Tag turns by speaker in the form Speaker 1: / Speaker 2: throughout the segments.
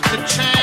Speaker 1: got to change.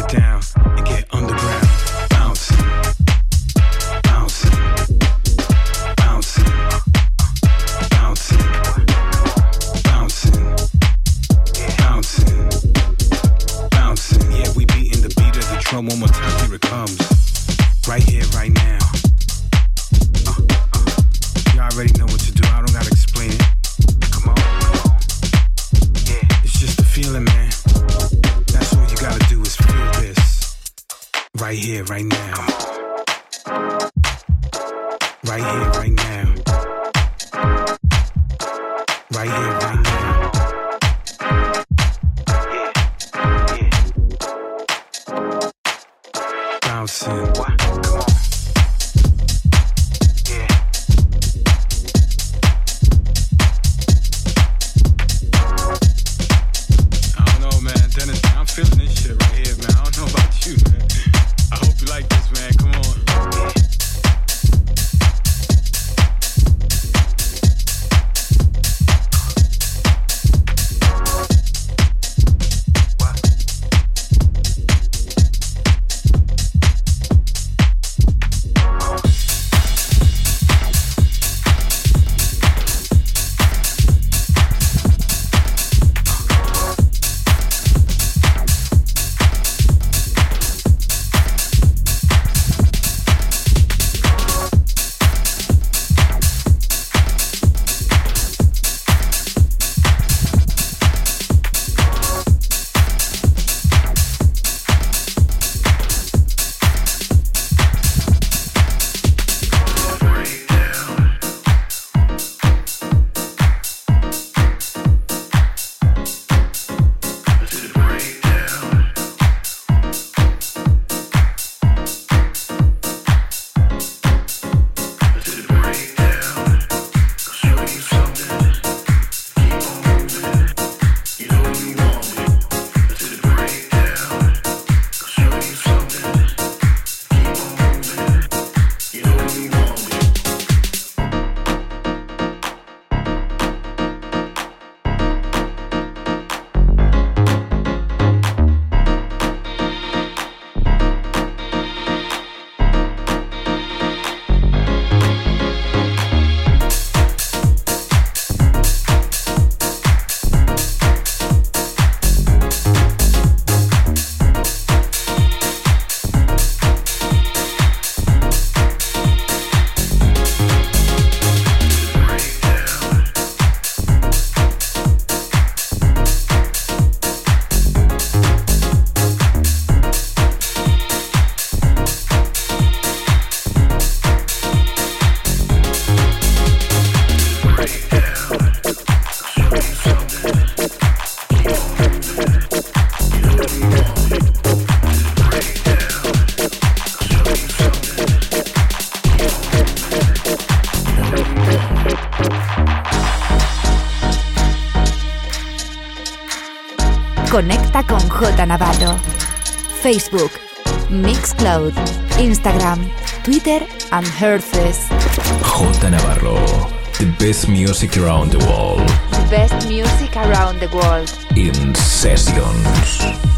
Speaker 1: get down and get
Speaker 2: underground. Con J Navarro. Facebook, Mixcloud, Instagram, Twitter and Herces.
Speaker 3: J Navarro. The best music around the world.
Speaker 2: The best music around the world.
Speaker 3: In sessions.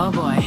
Speaker 4: Oh boy.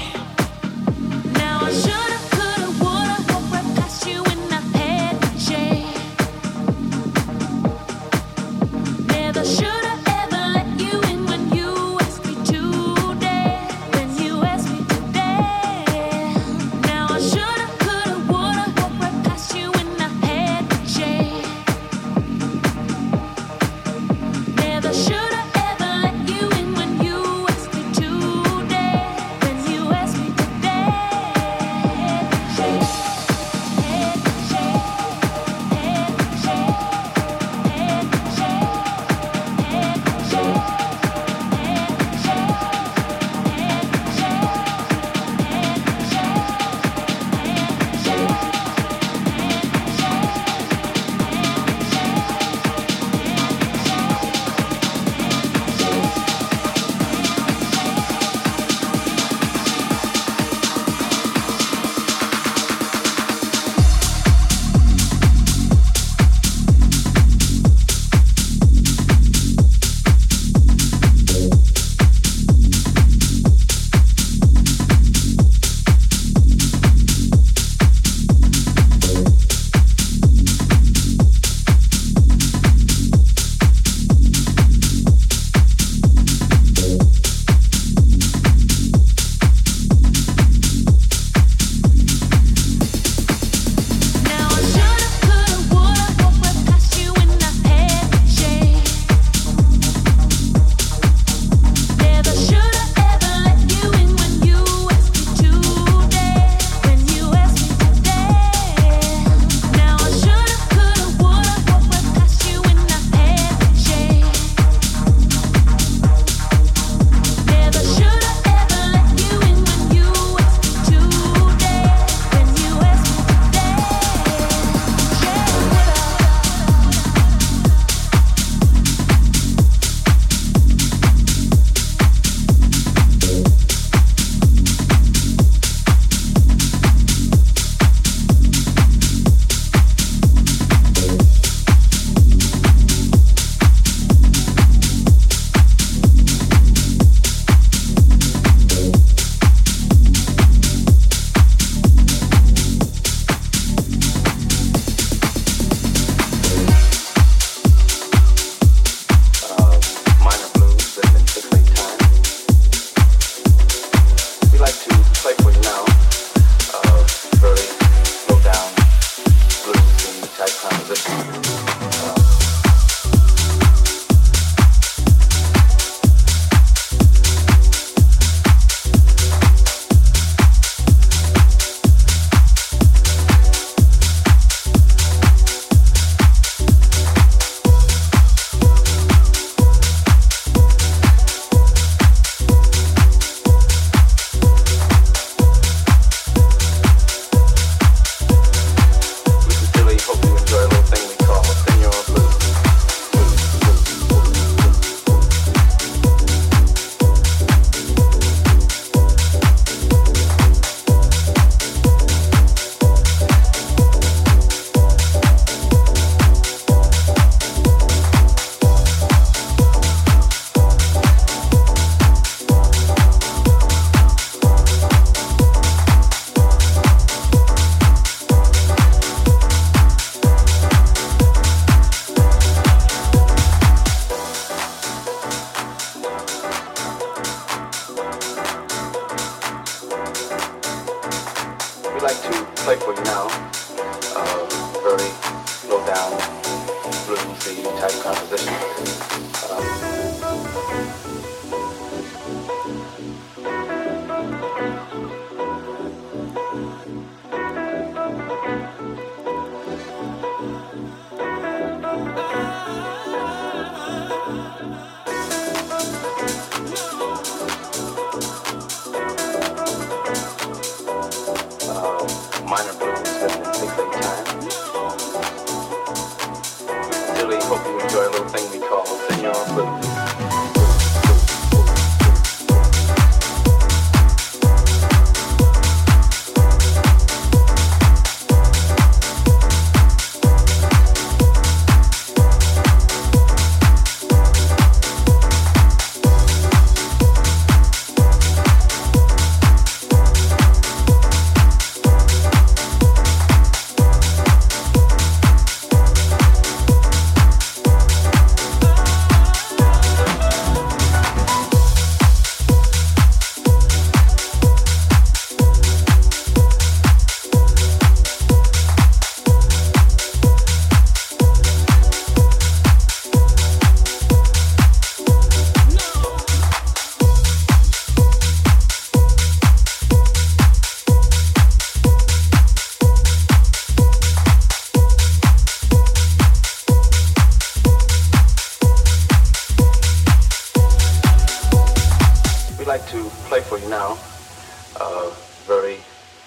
Speaker 4: A
Speaker 5: very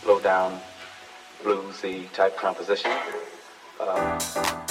Speaker 5: low down bluesy type composition. Uh,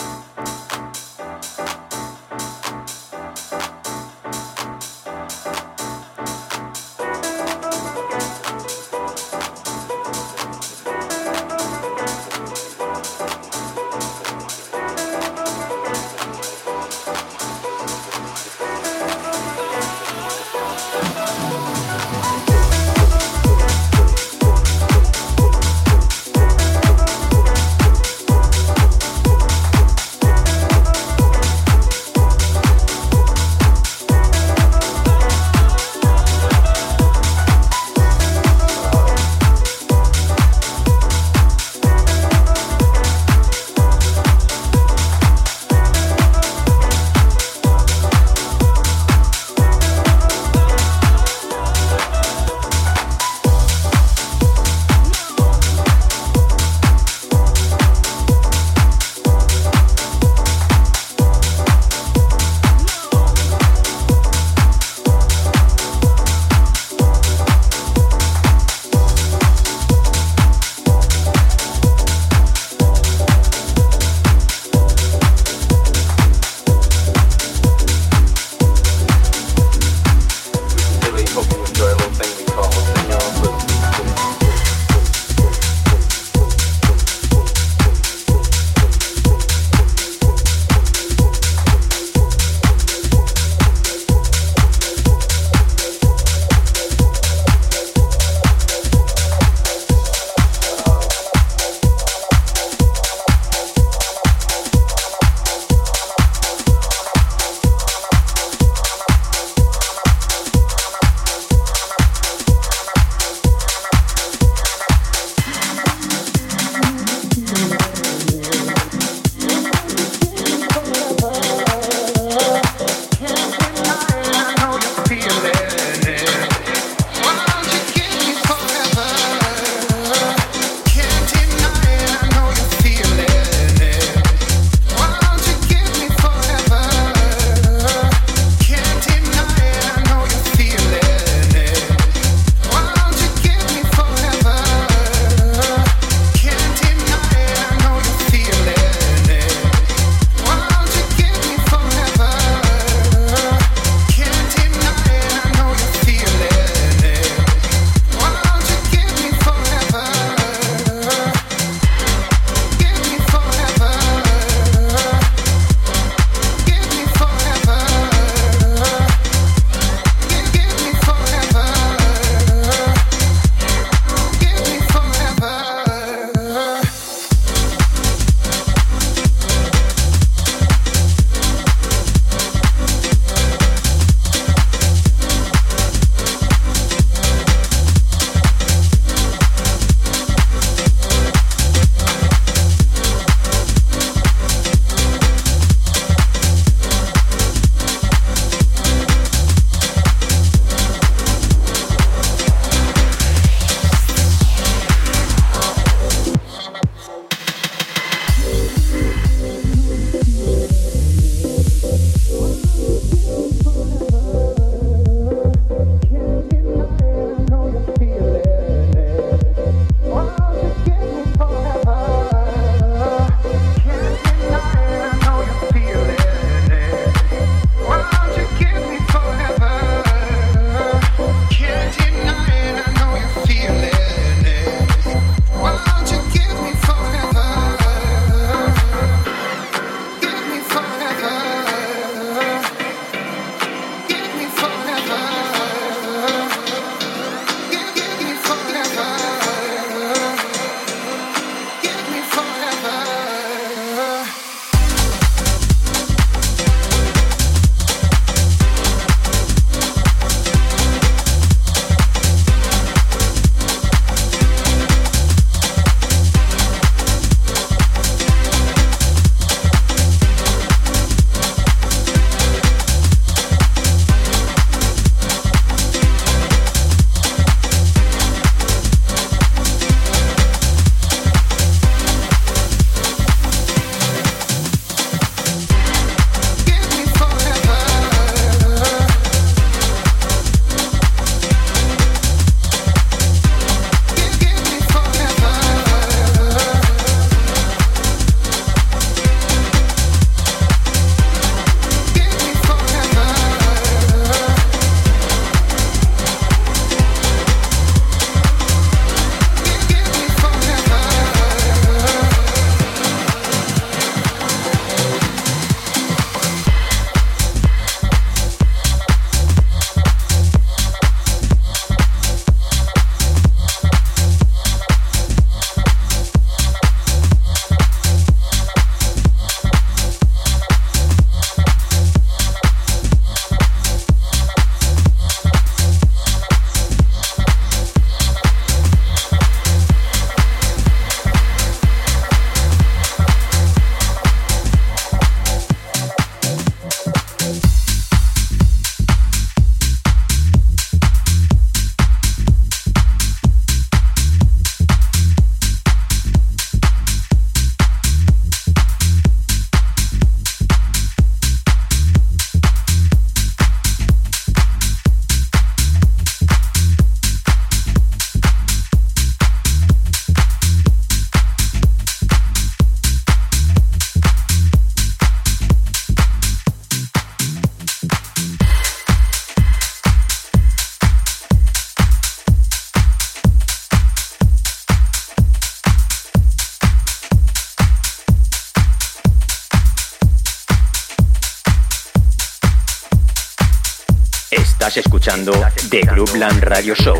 Speaker 6: Estás escuchando The Groupland Radio Show.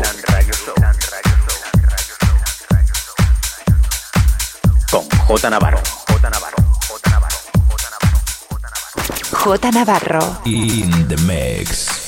Speaker 6: Con J Navarro. J Navarro. J Navarro.
Speaker 7: J Navarro.
Speaker 3: In the mix.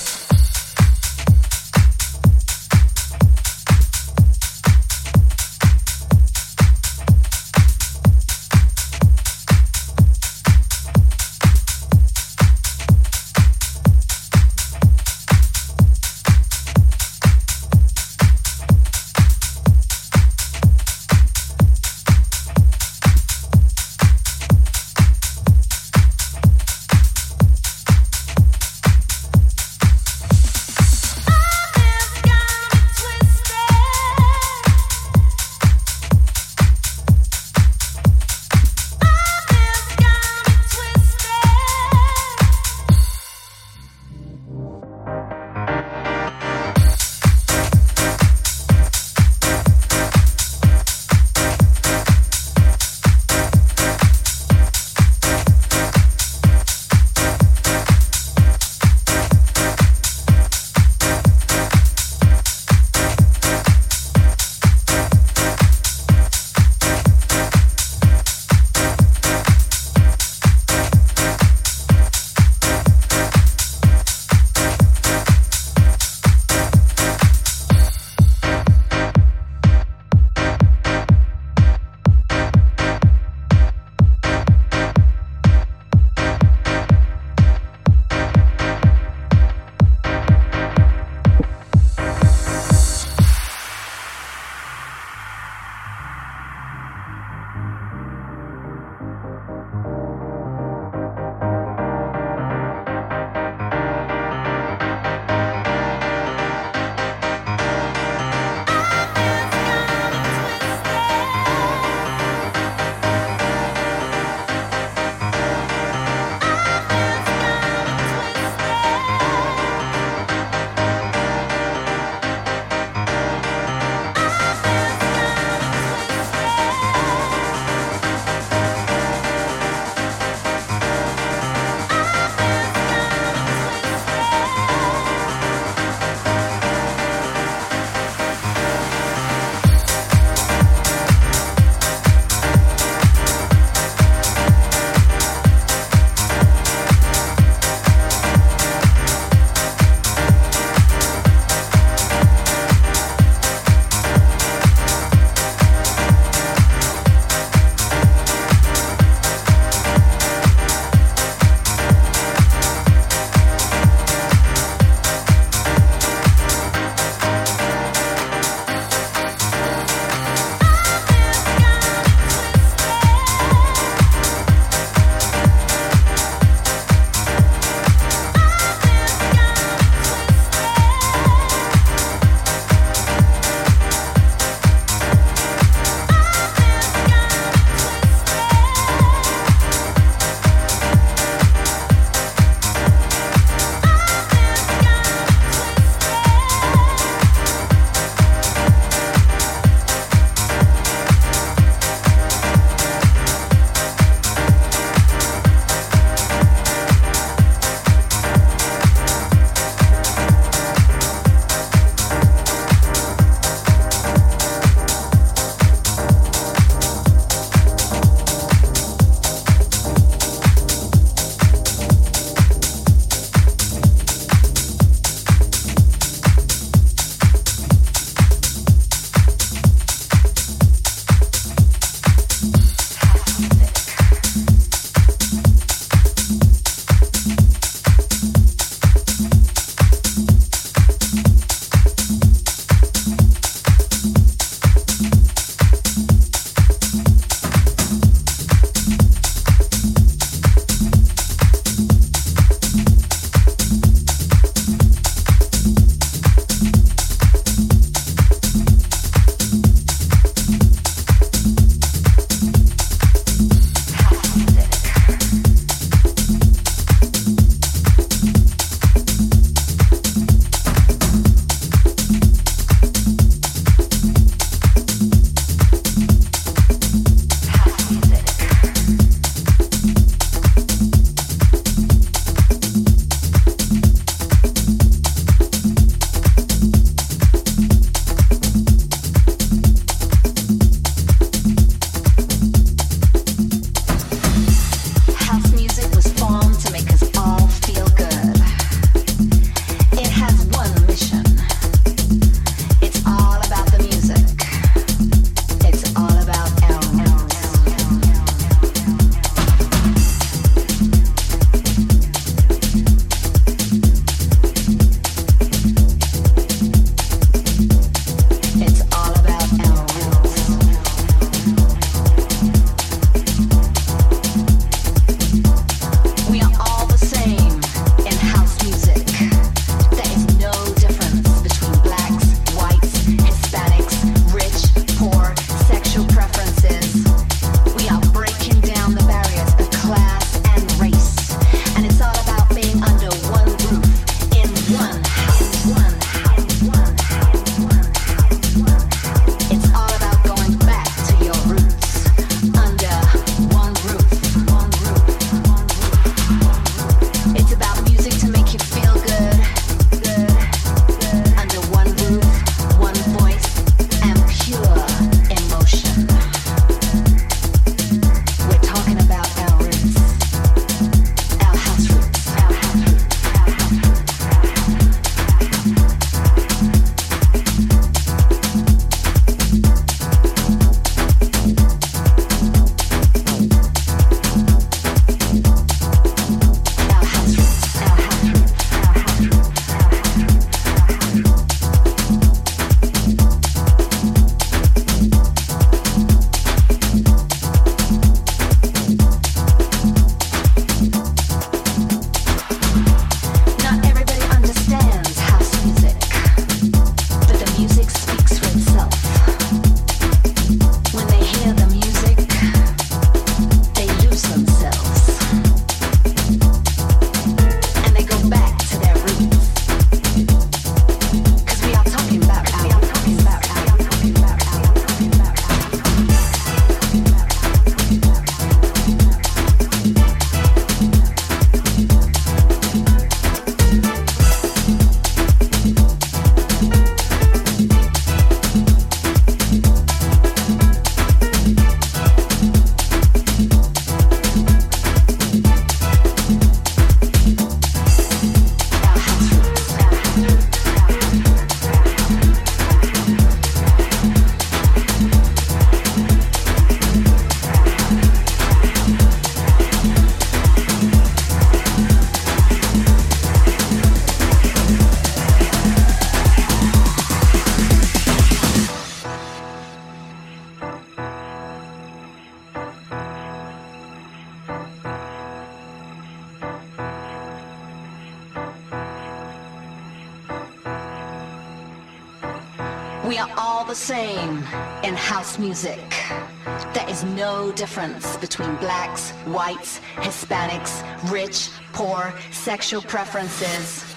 Speaker 8: Sexual preferences.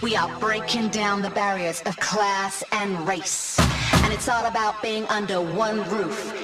Speaker 8: We are breaking down the barriers of class and race. And it's all about being under one roof.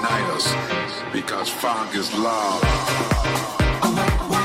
Speaker 9: unite us because fog is love.